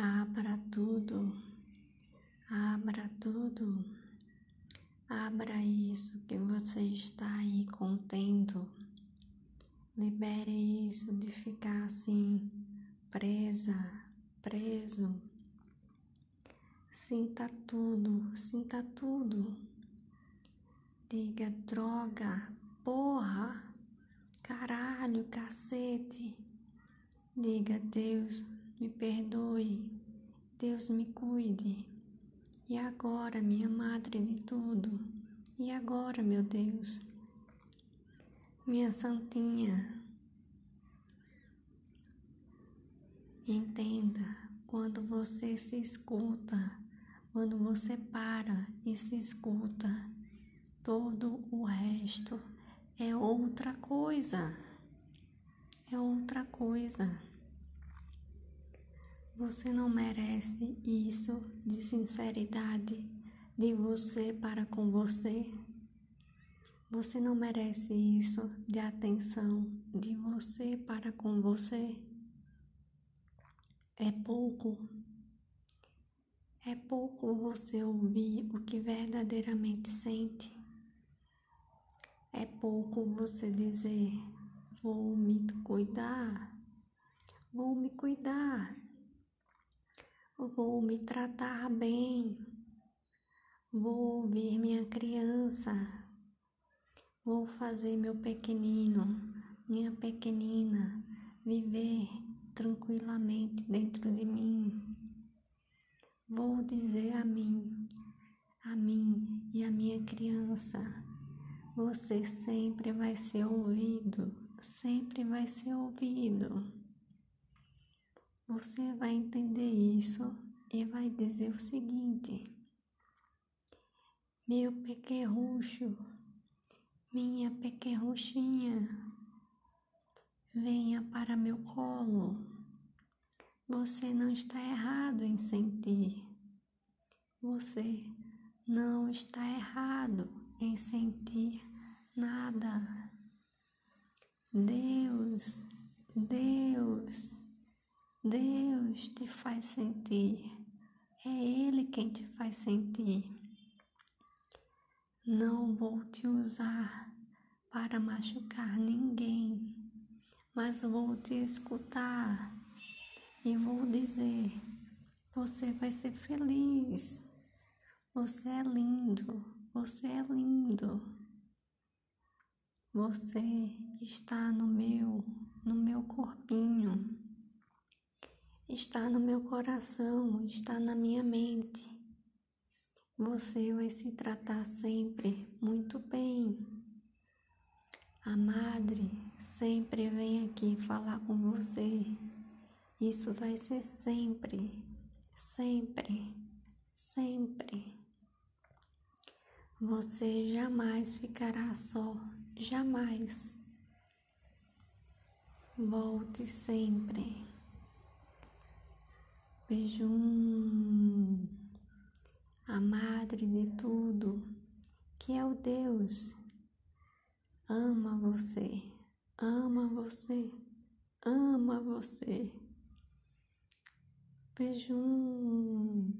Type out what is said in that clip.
Abra tudo, abra tudo, abra isso que você está aí contendo. Libere isso de ficar assim, presa, preso. Sinta tudo, sinta tudo. Diga droga, porra, caralho, cacete. Diga Deus, me perdoe, Deus me cuide. E agora, minha madre de tudo, e agora, meu Deus, minha santinha, entenda quando você se escuta, quando você para e se escuta, todo o resto é outra coisa. É outra coisa. Você não merece isso de sinceridade de você para com você. Você não merece isso de atenção de você para com você. É pouco. É pouco você ouvir o que verdadeiramente sente. É pouco você dizer: vou me cuidar, vou me cuidar vou me tratar bem, vou ouvir minha criança, vou fazer meu pequenino, minha pequenina viver tranquilamente dentro de mim. Vou dizer a mim, a mim e a minha criança, você sempre vai ser ouvido, sempre vai ser ouvido. Você vai entender isso e vai dizer o seguinte: Meu pequerrucho, minha pequerruchinha, venha para meu colo. Você não está errado em sentir. Você não está errado em sentir nada. Deus, Deus Deus te faz sentir. É Ele quem te faz sentir. Não vou te usar para machucar ninguém, mas vou te escutar e vou dizer: você vai ser feliz. Você é lindo, você é lindo. Você está no meu, no meu corpinho está no meu coração, está na minha mente. Você vai se tratar sempre muito bem. A madre sempre vem aqui falar com você. Isso vai ser sempre, sempre, sempre. Você jamais ficará só, jamais. Volte sempre. Bejum, a madre de tudo, que é o Deus, ama você, ama você, ama você. Bejum.